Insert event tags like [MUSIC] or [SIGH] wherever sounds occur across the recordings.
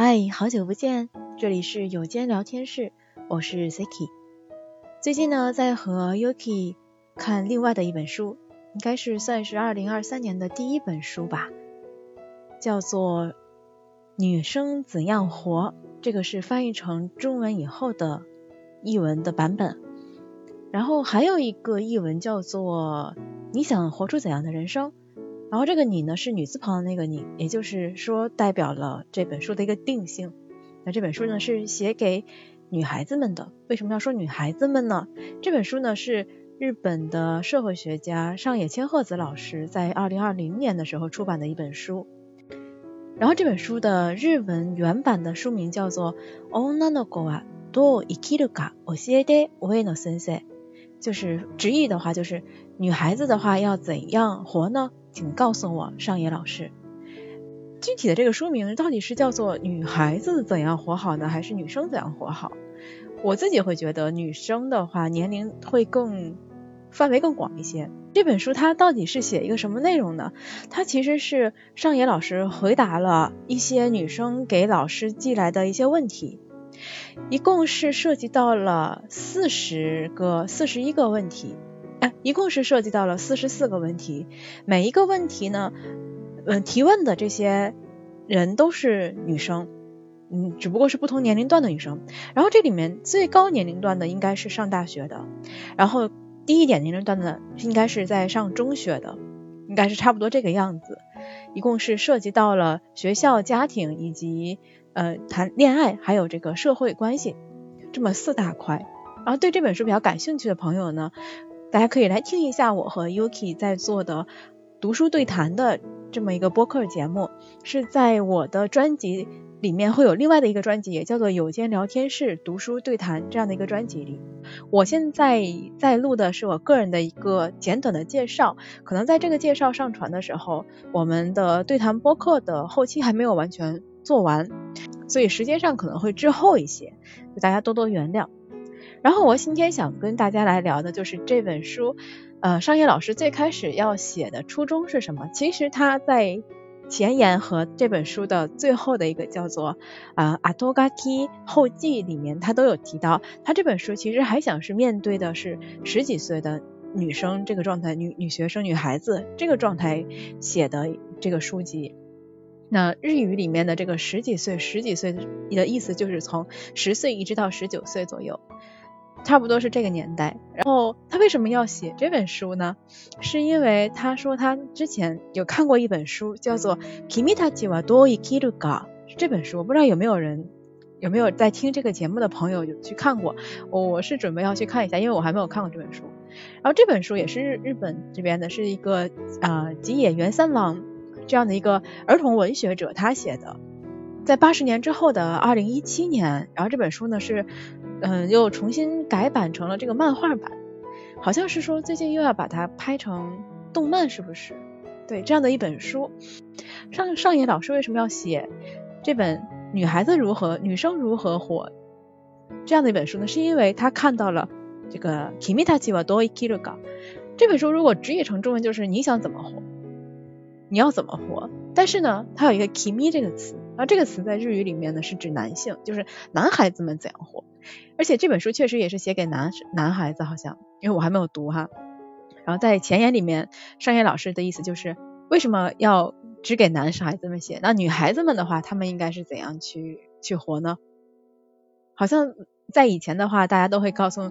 嗨，好久不见，这里是有间聊天室，我是 Siki。最近呢，在和 Yuki 看另外的一本书，应该是算是二零二三年的第一本书吧，叫做《女生怎样活》，这个是翻译成中文以后的译文的版本。然后还有一个译文叫做《你想活出怎样的人生》。然后这个你呢是女字旁的那个你，也就是说代表了这本书的一个定性。那这本书呢是写给女孩子们的。为什么要说女孩子们呢？这本书呢是日本的社会学家上野千鹤子老师在二零二零年的时候出版的一本书。然后这本书的日文原版的书名叫做《女の子はどう生きるか教えて上野先生》，就是直译的话就是女孩子的话要怎样活呢？ 请告诉我，上野老师，具体的这个书名到底是叫做“女孩子怎样活好”呢，还是“女生怎样活好”？我自己会觉得女生的话年龄会更范围更广一些。这本书它到底是写一个什么内容呢？它其实是上野老师回答了一些女生给老师寄来的一些问题，一共是涉及到了四十个、四十一个问题。哎，一共是涉及到了四十四个问题，每一个问题呢，嗯，提问的这些人都是女生，嗯，只不过是不同年龄段的女生。然后这里面最高年龄段的应该是上大学的，然后低一点年龄段的应该是在上中学的，应该是差不多这个样子。一共是涉及到了学校、家庭以及呃谈恋爱，还有这个社会关系这么四大块。然后对这本书比较感兴趣的朋友呢。大家可以来听一下我和 Yuki 在做的读书对谈的这么一个播客节目，是在我的专辑里面会有另外的一个专辑，也叫做有间聊天室读书对谈这样的一个专辑里。我现在在录的是我个人的一个简短的介绍，可能在这个介绍上传的时候，我们的对谈播客的后期还没有完全做完，所以时间上可能会滞后一些，大家多多原谅。然后我今天想跟大家来聊的就是这本书，呃，商业老师最开始要写的初衷是什么？其实他在前言和这本书的最后的一个叫做啊阿托嘎基后记里面，他都有提到，他这本书其实还想是面对的是十几岁的女生这个状态，女女学生、女孩子这个状态写的这个书籍。那日语里面的这个十几岁、十几岁的意思就是从十岁一直到十九岁左右。差不多是这个年代，然后他为什么要写这本书呢？是因为他说他之前有看过一本书，叫做《Kimi tachi wa do ikiru ga》。这本书不知道有没有人有没有在听这个节目的朋友有去看过，我是准备要去看一下，因为我还没有看过这本书。然后这本书也是日日本这边的，是一个啊吉野源三郎这样的一个儿童文学者他写的，在八十年之后的二零一七年，然后这本书呢是。嗯，又重新改版成了这个漫画版，好像是说最近又要把它拍成动漫，是不是？对，这样的一本书，上上野老师为什么要写这本女孩子如何、女生如何活这样的一本书呢？是因为他看到了这个 Kimita c h i wa d o i k i r u g a 这本书，如果直译成中文就是你想怎么活，你要怎么活？但是呢，它有一个 Kimi 这个词，而这个词在日语里面呢是指男性，就是男孩子们怎样活。而且这本书确实也是写给男男孩子，好像，因为我还没有读哈。然后在前言里面，上野老师的意思就是，为什么要只给男孩子们写？那女孩子们的话，他们应该是怎样去去活呢？好像在以前的话，大家都会告诉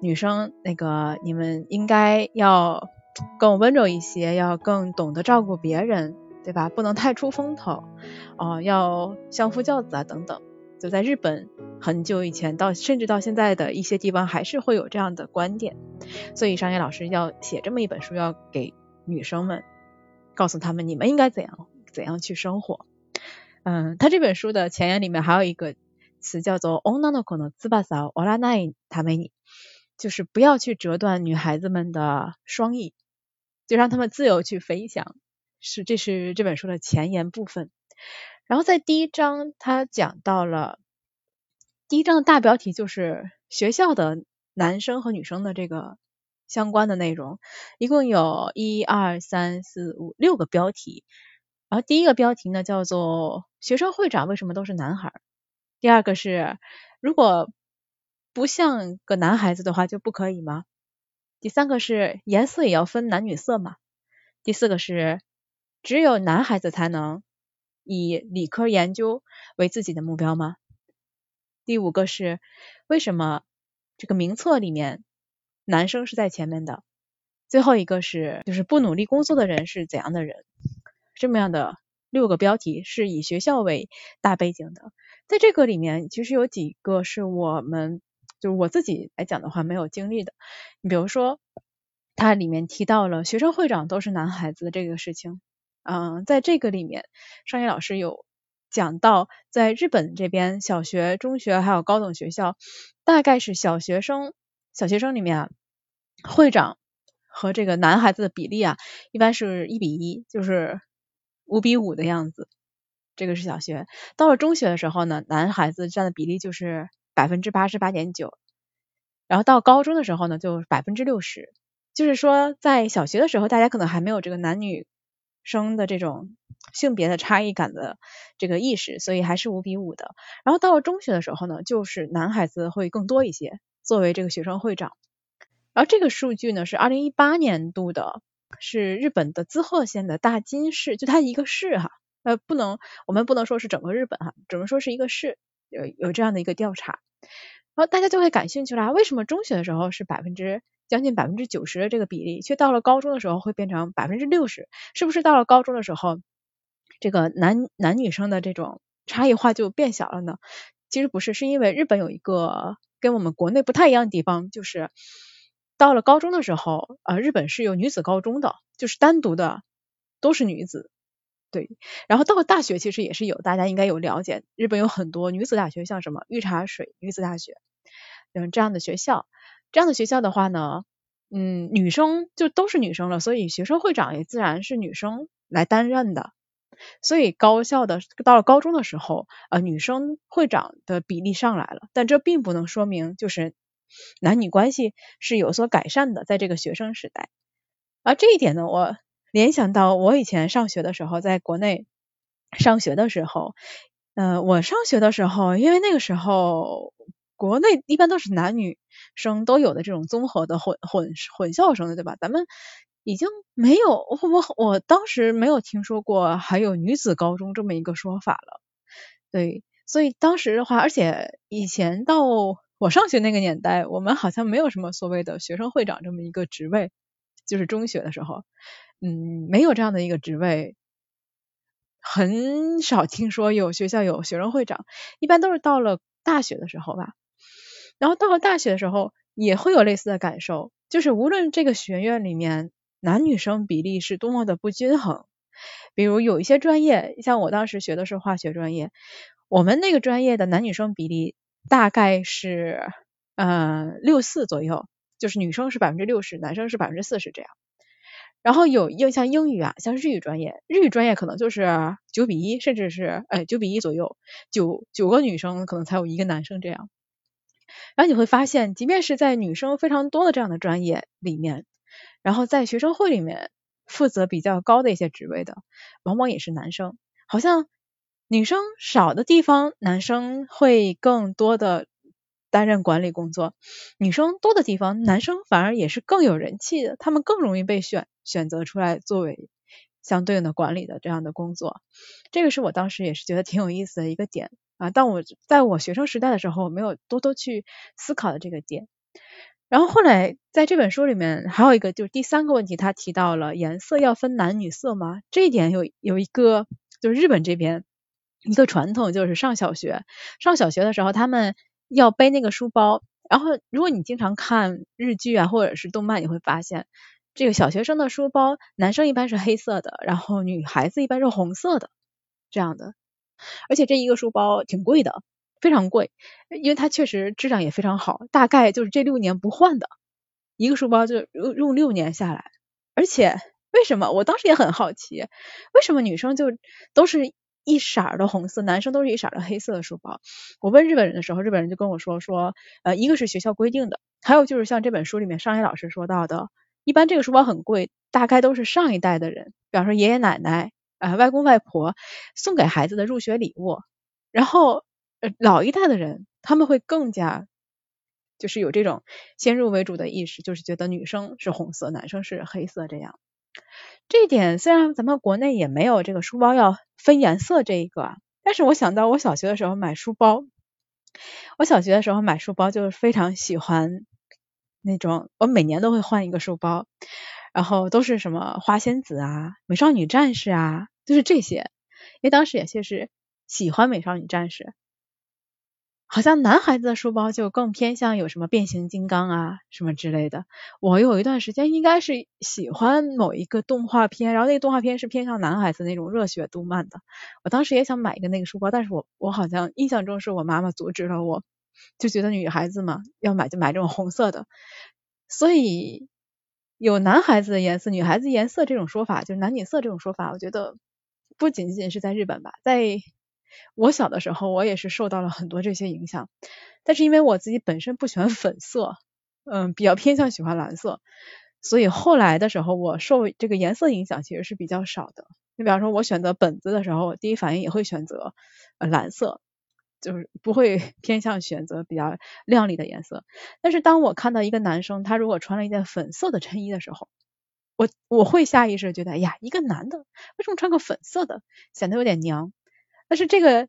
女生，那个你们应该要更温柔一些，要更懂得照顾别人，对吧？不能太出风头，哦，要相夫教子啊，等等。就在日本很久以前，到甚至到现在的一些地方，还是会有这样的观点。所以商业老师要写这么一本书，要给女生们告诉他们，你们应该怎样怎样去生活。嗯，他这本书的前言里面还有一个词叫做 “onanoko no tsubasa oranai tameni”，就是不要去折断女孩子们的双翼，就让他们自由去飞翔。是，这是这本书的前言部分。然后在第一章，他讲到了第一章的大标题就是学校的男生和女生的这个相关的内容，一共有一二三四五六个标题。然后第一个标题呢叫做学生会长为什么都是男孩？第二个是如果不像个男孩子的话就不可以吗？第三个是颜色也要分男女色嘛？第四个是只有男孩子才能以理科研究为自己的目标吗？第五个是为什么这个名册里面男生是在前面的？最后一个是就是不努力工作的人是怎样的人？这么样的六个标题是以学校为大背景的，在这个里面其实有几个是我们就是我自己来讲的话没有经历的，你比如说它里面提到了学生会长都是男孩子的这个事情，嗯，在这个里面商业老师有讲到，在日本这边小学、中学还有高等学校，大概是小学生小学生里面啊会长和这个男孩子的比例啊，一般是一比一，就是。五比五的样子，这个是小学。到了中学的时候呢，男孩子占的比例就是百分之八十八点九，然后到高中的时候呢，就百分之六十。就是说，在小学的时候，大家可能还没有这个男女生的这种性别的差异感的这个意识，所以还是五比五的。然后到了中学的时候呢，就是男孩子会更多一些，作为这个学生会长。然后这个数据呢，是二零一八年度的。是日本的滋贺县的大津市，就它一个市哈，呃，不能，我们不能说是整个日本哈，只能说是一个市，有有这样的一个调查，然后大家就会感兴趣啦，为什么中学的时候是百分之将近百分之九十的这个比例，却到了高中的时候会变成百分之六十？是不是到了高中的时候，这个男男女生的这种差异化就变小了呢？其实不是，是因为日本有一个跟我们国内不太一样的地方，就是。到了高中的时候，呃，日本是有女子高中的，就是单独的都是女子，对。然后到了大学其实也是有，大家应该有了解，日本有很多女子大学，像什么御茶水女子大学，嗯，这样的学校，这样的学校的话呢，嗯，女生就都是女生了，所以学生会长也自然是女生来担任的。所以高校的到了高中的时候，呃，女生会长的比例上来了，但这并不能说明就是。男女关系是有所改善的，在这个学生时代，而这一点呢，我联想到我以前上学的时候，在国内上学的时候，呃，我上学的时候，因为那个时候国内一般都是男女生都有的这种综合的混混混校生的，对吧？咱们已经没有，我我我当时没有听说过还有女子高中这么一个说法了，对，所以当时的话，而且以前到我上学那个年代，我们好像没有什么所谓的学生会长这么一个职位，就是中学的时候，嗯，没有这样的一个职位，很少听说有学校有学生会长，一般都是到了大学的时候吧。然后到了大学的时候，也会有类似的感受，就是无论这个学院里面男女生比例是多么的不均衡，比如有一些专业，像我当时学的是化学专业，我们那个专业的男女生比例。大概是呃六四左右，就是女生是百分之六十，男生是百分之四十这样。然后有又像英语啊，像日语专业，日语专业可能就是九比一，甚至是哎九比一左右，九九个女生可能才有一个男生这样。然后你会发现，即便是在女生非常多的这样的专业里面，然后在学生会里面负责比较高的一些职位的，往往也是男生，好像。女生少的地方，男生会更多的担任管理工作；女生多的地方，男生反而也是更有人气的，他们更容易被选选择出来作为相对应的管理的这样的工作。这个是我当时也是觉得挺有意思的一个点啊，但我在我学生时代的时候没有多多去思考的这个点。然后后来在这本书里面还有一个就是第三个问题，他提到了颜色要分男女色吗？这一点有有一个就是日本这边。一个传统就是上小学，上小学的时候他们要背那个书包，然后如果你经常看日剧啊或者是动漫，你会发现这个小学生的书包，男生一般是黑色的，然后女孩子一般是红色的这样的，而且这一个书包挺贵的，非常贵，因为它确实质量也非常好，大概就是这六年不换的一个书包就用用六年下来，而且为什么我当时也很好奇，为什么女生就都是。一色的红色，男生都是一色的黑色的书包。我问日本人的时候，日本人就跟我说说，呃，一个是学校规定的，还有就是像这本书里面上野老师说到的，一般这个书包很贵，大概都是上一代的人，比方说爷爷奶奶呃外公外婆送给孩子的入学礼物。然后呃老一代的人他们会更加就是有这种先入为主的意识，就是觉得女生是红色，男生是黑色这样。这一点虽然咱们国内也没有这个书包要分颜色这一个，但是我想到我小学的时候买书包，我小学的时候买书包就是非常喜欢那种，我每年都会换一个书包，然后都是什么花仙子啊、美少女战士啊，就是这些，因为当时也确实喜欢美少女战士。好像男孩子的书包就更偏向有什么变形金刚啊什么之类的。我有一段时间应该是喜欢某一个动画片，然后那个动画片是偏向男孩子那种热血动漫的。我当时也想买一个那个书包，但是我我好像印象中是我妈妈阻止了我，就觉得女孩子嘛要买就买这种红色的。所以有男孩子的颜色、女孩子颜色这种说法，就是男女色这种说法，我觉得不仅仅是在日本吧，在。我小的时候，我也是受到了很多这些影响，但是因为我自己本身不喜欢粉色，嗯，比较偏向喜欢蓝色，所以后来的时候，我受这个颜色影响其实是比较少的。你比方说，我选择本子的时候，第一反应也会选择呃蓝色，就是不会 [LAUGHS] 偏向选择比较亮丽的颜色。但是当我看到一个男生他如果穿了一件粉色的衬衣的时候，我我会下意识觉得，哎呀，一个男的为什么穿个粉色的，显得有点娘。但是这个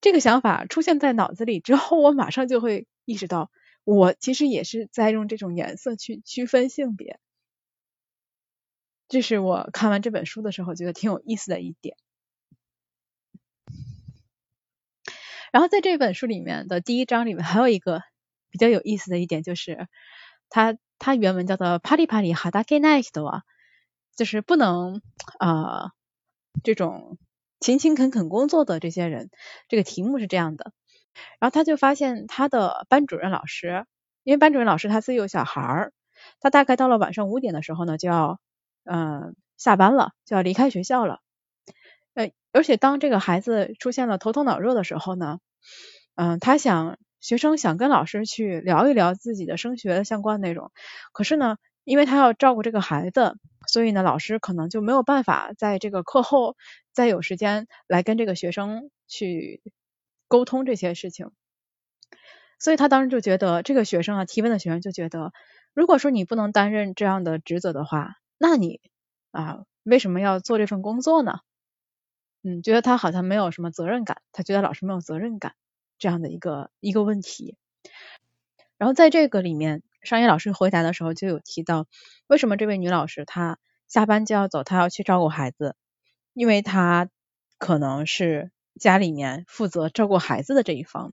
这个想法出现在脑子里之后，我马上就会意识到，我其实也是在用这种颜色去区分性别。这是我看完这本书的时候觉得挺有意思的一点。然后在这本书里面的第一章里面还有一个比较有意思的一点，就是它它原文叫做“パリパリハダケナイヒド”，就是不能啊这种。勤勤恳恳工作的这些人，这个题目是这样的。然后他就发现他的班主任老师，因为班主任老师他自己有小孩儿，他大概到了晚上五点的时候呢，就要嗯下班了，就要离开学校了。呃，而且当这个孩子出现了头痛脑热的时候呢， 嗯，他想学生想跟老师去聊一聊自己的升学相关内容，可是呢。因为他要照顾这个孩子，所以呢，老师可能就没有办法在这个课后再有时间来跟这个学生去沟通这些事情。所以他当时就觉得，这个学生啊，提问的学生就觉得，如果说你不能担任这样的职责的话，那你啊，为什么要做这份工作呢？嗯，觉得他好像没有什么责任感，他觉得老师没有责任感这样的一个一个问题。然后在这个里面。商业老师回答的时候就有提到，为什么这位女老师她下班就要走，她要去照顾孩子，因为她可能是家里面负责照顾孩子的这一方，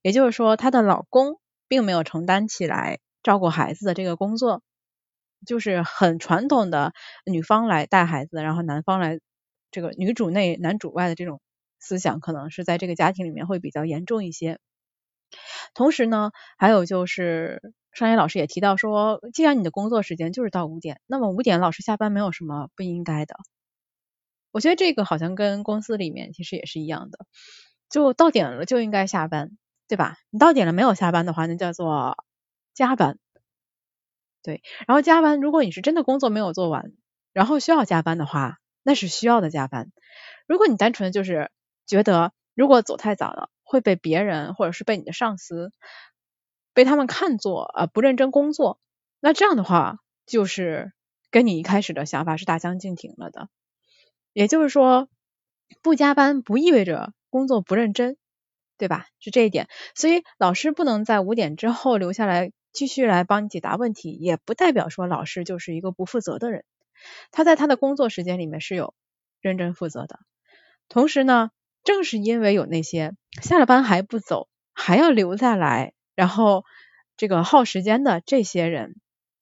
也就是说她的老公并没有承担起来照顾孩子的这个工作，就是很传统的女方来带孩子，然后男方来这个女主内男主外的这种思想，可能是在这个家庭里面会比较严重一些。同时呢，还有就是。商业老师也提到说，既然你的工作时间就是到五点，那么五点老师下班没有什么不应该的。我觉得这个好像跟公司里面其实也是一样的，就到点了就应该下班，对吧？你到点了没有下班的话，那叫做加班。对，然后加班，如果你是真的工作没有做完，然后需要加班的话，那是需要的加班。如果你单纯就是觉得如果走太早了会被别人或者是被你的上司。被他们看作啊不认真工作，那这样的话就是跟你一开始的想法是大相径庭了的。也就是说，不加班不意味着工作不认真，对吧？是这一点。所以老师不能在五点之后留下来继续来帮你解答问题，也不代表说老师就是一个不负责的人。他在他的工作时间里面是有认真负责的。同时呢，正是因为有那些下了班还不走，还要留下来。然后，这个耗时间的这些人，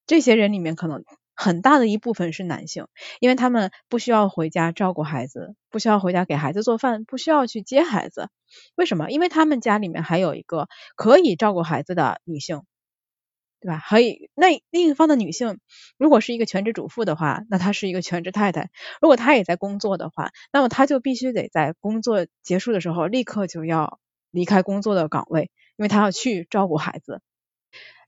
这些人里面可能很大的一部分是男性，因为他们不需要回家照顾孩子，不需要回家给孩子做饭，不需要去接孩子。为什么？因为他们家里面还有一个可以照顾孩子的女性，对吧？可以。那另一方的女性，如果是一个全职主妇的话，那她是一个全职太太。如果她也在工作的话，那么她就必须得在工作结束的时候立刻就要离开工作的岗位。因为他要去照顾孩子，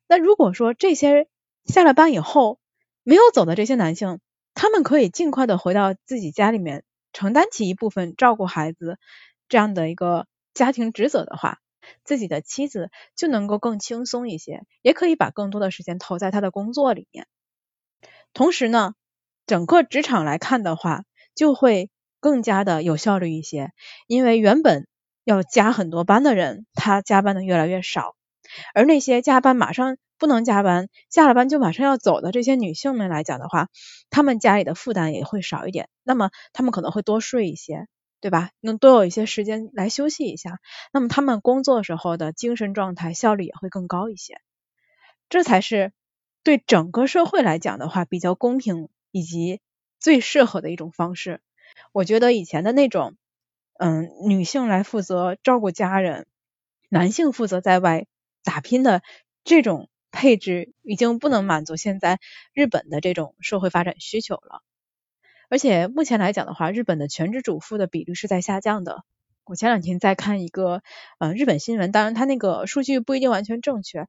那如果说这些下了班以后没有走的这些男性，他们可以尽快的回到自己家里面承担起一部分照顾孩子这样的一个家庭职责的话，自己的妻子就能够更轻松一些，也可以把更多的时间投在他的工作里面。同时呢，整个职场来看的话，就会更加的有效率一些，因为原本要加很多班的人，他加班的越来越少，而那些加班马上不能加班，下了班就马上要走的这些女性们来讲的话，她们家里的负担也会少一点，那么她们可能会多睡一些。对吧？能多有一些时间来休息一下，那么他们工作时候的精神状态效率也会更高一些。这才是对整个社会来讲的话比较公平以及最适合的一种方式。我觉得以前的那种，嗯，女性来负责照顾家人，男性负责在外打拼的这种配置，已经不能满足现在日本的这种社会发展需求了。而且目前来讲的话，日本的全职主妇的比率是在下降的。我前两天在看一个呃日本新闻，当然它那个数据不一定完全正确，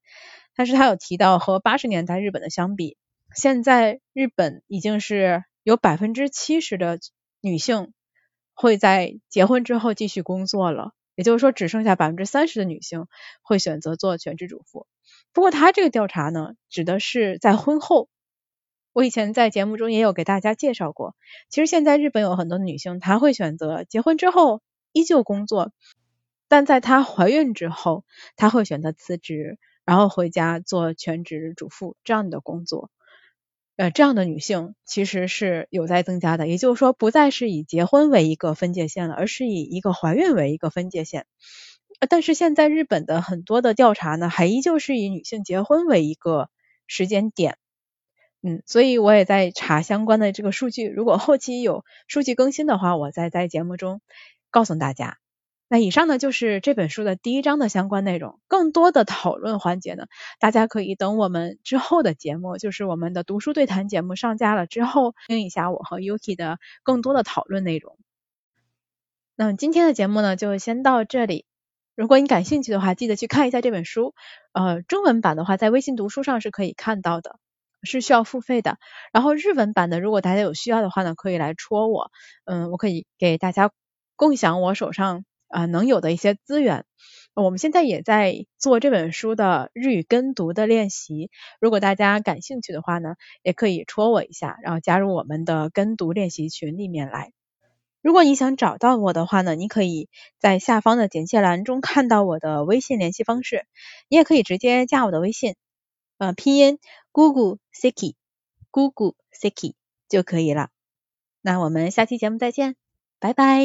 但是它有提到和八十年代日本的相比，现在日本已经是有百分之七十的女性会在结婚之后继续工作了，也就是说只剩下百分之三十的女性会选择做全职主妇。不过它这个调查呢，指的是在婚后。我以前在节目中也有给大家介绍过，其实现在日本有很多女性，她会选择结婚之后依旧工作，但在她怀孕之后，她会选择辞职，然后回家做全职主妇这样的工作。呃，这样的女性其实是有在增加的，也就是说不再是以结婚为一个分界线了，而是以一个怀孕为一个分界线。但是现在日本的很多的调查呢，还依旧是以女性结婚为一个时间点。嗯，所以我也在查相关的这个数据，如果后期有数据更新的话，我再在节目中告诉大家。那以上呢就是这本书的第一章的相关内容，更多的讨论环节呢，大家可以等我们之后的节目，就是我们的读书对谈节目上架了之后，听一下我和 Yuki 的更多的讨论内容。那么今天的节目呢，就先到这里。如果你感兴趣的话，记得去看一下这本书。呃，中文版的话，在微信读书上是可以看到的。是需要付费的，然后日文版的，如果大家有需要的话呢，可以来戳我，嗯，我可以给大家共享我手上啊能有的一些资源。我们现在也在做这本书的日语跟读的练习，如果大家感兴趣的话呢，也可以戳我一下，然后加入我们的跟读练习群里面来。如果你想找到我的话呢，你可以在下方的简介栏中看到我的微信联系方式，你也可以直接加我的微信，呃，拼音。姑姑 Siki，姑姑 Siki 就可以了。那我们下期节目再见，拜拜。